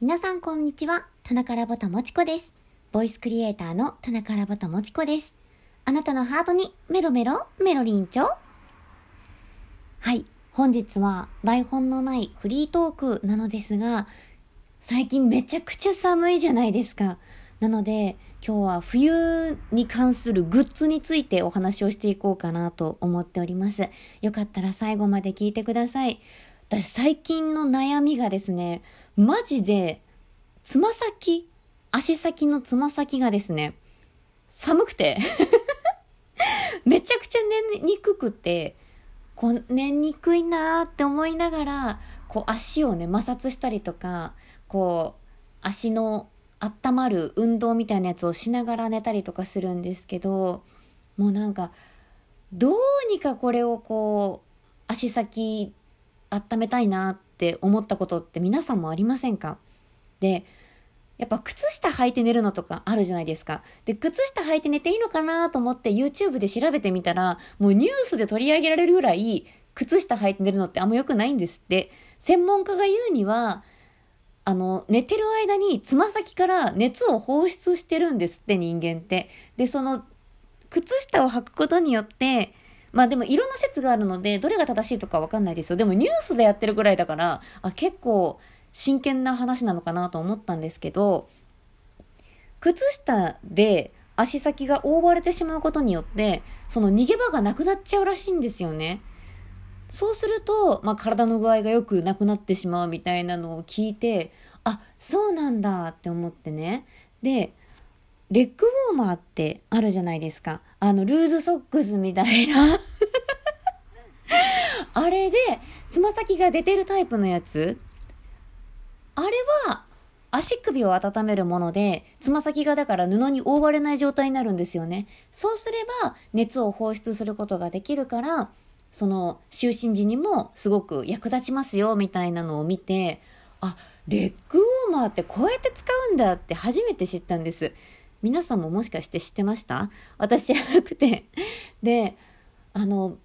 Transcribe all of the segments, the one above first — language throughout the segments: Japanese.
皆さんこんにちは。田中ラボタもちこです。ボイスクリエイターの田中ラボタもちこです。あなたのハートにメロメロメロリンチョはい。本日は台本のないフリートークなのですが、最近めちゃくちゃ寒いじゃないですか。なので、今日は冬に関するグッズについてお話をしていこうかなと思っております。よかったら最後まで聞いてください。私最近の悩みがですね、マジで、つま先、足先のつま先がですね、寒くて めちゃくちゃ寝にくくて、こう寝にくいなーって思いながら、こう足をね、摩擦したりとか、こう、足の温まる運動みたいなやつをしながら寝たりとかするんですけど、もうなんか、どうにかこれをこう、足先温めたいなっって思ったことって皆さんもありませんか？で、やっぱ靴下履いて寝るのとかあるじゃないですか。で、靴下履いて寝ていいのかなと思って YouTube で調べてみたら、もうニュースで取り上げられるぐらい、靴下履いて寝るのってあんま良くないんですって。専門家が言うには、あの、寝てる間につま先から熱を放出してるんですって人間って。で、その、靴下を履くことによって、まあでもいろんな説があるので、どれが正しいとかわかんないですよ。でもニュースでやってるぐらいだから、あ、結構真剣な話なのかなと思ったんですけど、靴下で足先が覆われてしまうことによって、その逃げ場がなくなっちゃうらしいんですよね。そうすると、まあ、体の具合がよくなくなってしまうみたいなのを聞いて、あ、そうなんだって思ってね。で、レッグウォーマーってあるじゃないですか。あの、ルーズソックスみたいな あれで、つま先が出てるタイプのやつ。あれは、足首を温めるもので、つま先がだから布に覆われない状態になるんですよね。そうすれば、熱を放出することができるから、その、就寝時にもすごく役立ちますよ、みたいなのを見て、あ、レッグウォーマーってこうやって使うんだって初めて知ったんです。皆さんももしかして知ってました？私じゃなくて。で、あの、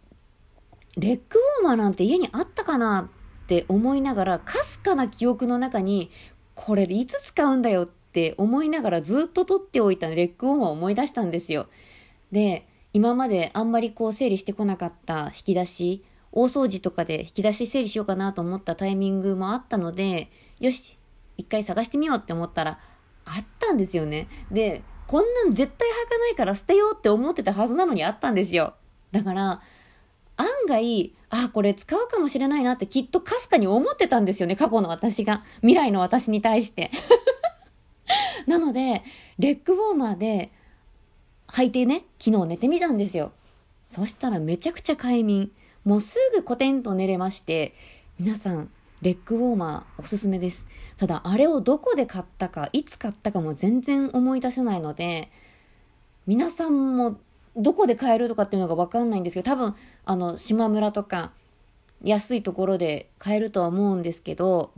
レッグウォーマーなんて家にあったかなって思いながら、かすかな記憶の中に、これいつ使うんだよって思いながらずっと取っておいたレッグウォーマーを思い出したんですよ。で、今まであんまりこう整理してこなかった引き出し、大掃除とかで引き出し整理しようかなと思ったタイミングもあったので、よし、一回探してみようって思ったら、あったんですよね。で、こんなん絶対履かないから捨てようって思ってたはずなのにあったんですよ。だから、案外、あ、これ使うかもしれないなってきっとかすかに思ってたんですよね、過去の私が。未来の私に対して。なので、レッグウォーマーで履いてね、昨日寝てみたんですよ。そしたらめちゃくちゃ快眠。もうすぐコテンと寝れまして、皆さん、レッグウォーマーおすすめです。ただ、あれをどこで買ったか、いつ買ったかも全然思い出せないので、皆さんもどこで買えるとかっていうのがわかんないんですけど、多分、あの、島村とか、安いところで買えるとは思うんですけど、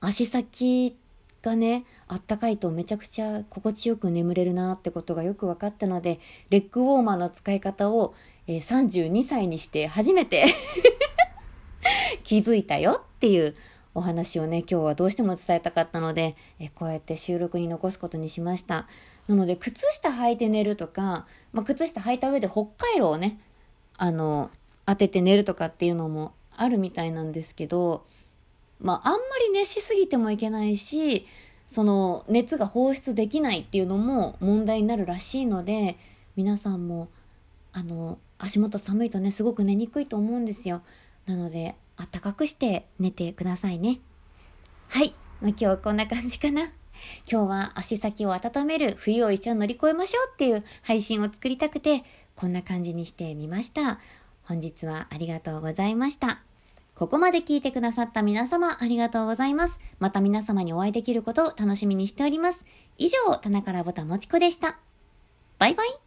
足先がね、あったかいとめちゃくちゃ心地よく眠れるなってことがよく分かったので、レッグウォーマーの使い方を、えー、32歳にして初めて気づいたよっていうお話をね、今日はどうしても伝えたかったので、えこうやって収録に残すことにしました。なので、靴下履いて寝るとか、まあ、靴下履いた上で北海道をね、あの、当てて寝るとかっていうのもあるみたいなんですけど、まあ、あんまり熱しすぎてもいけないし、その熱が放出できないっていうのも問題になるらしいので、皆さんも、あの、足元寒いとね、すごく寝にくいと思うんですよ。なので、あったかくして寝てくださいね。はい。まあ、今日はこんな感じかな。今日は足先を温める冬を一緒に乗り越えましょうっていう配信を作りたくて、こんな感じにしてみました。本日はありがとうございました。ここまで聞いてくださった皆様ありがとうございます。また皆様にお会いできることを楽しみにしております。以上、田中らぼたもちこでした。バイバイ。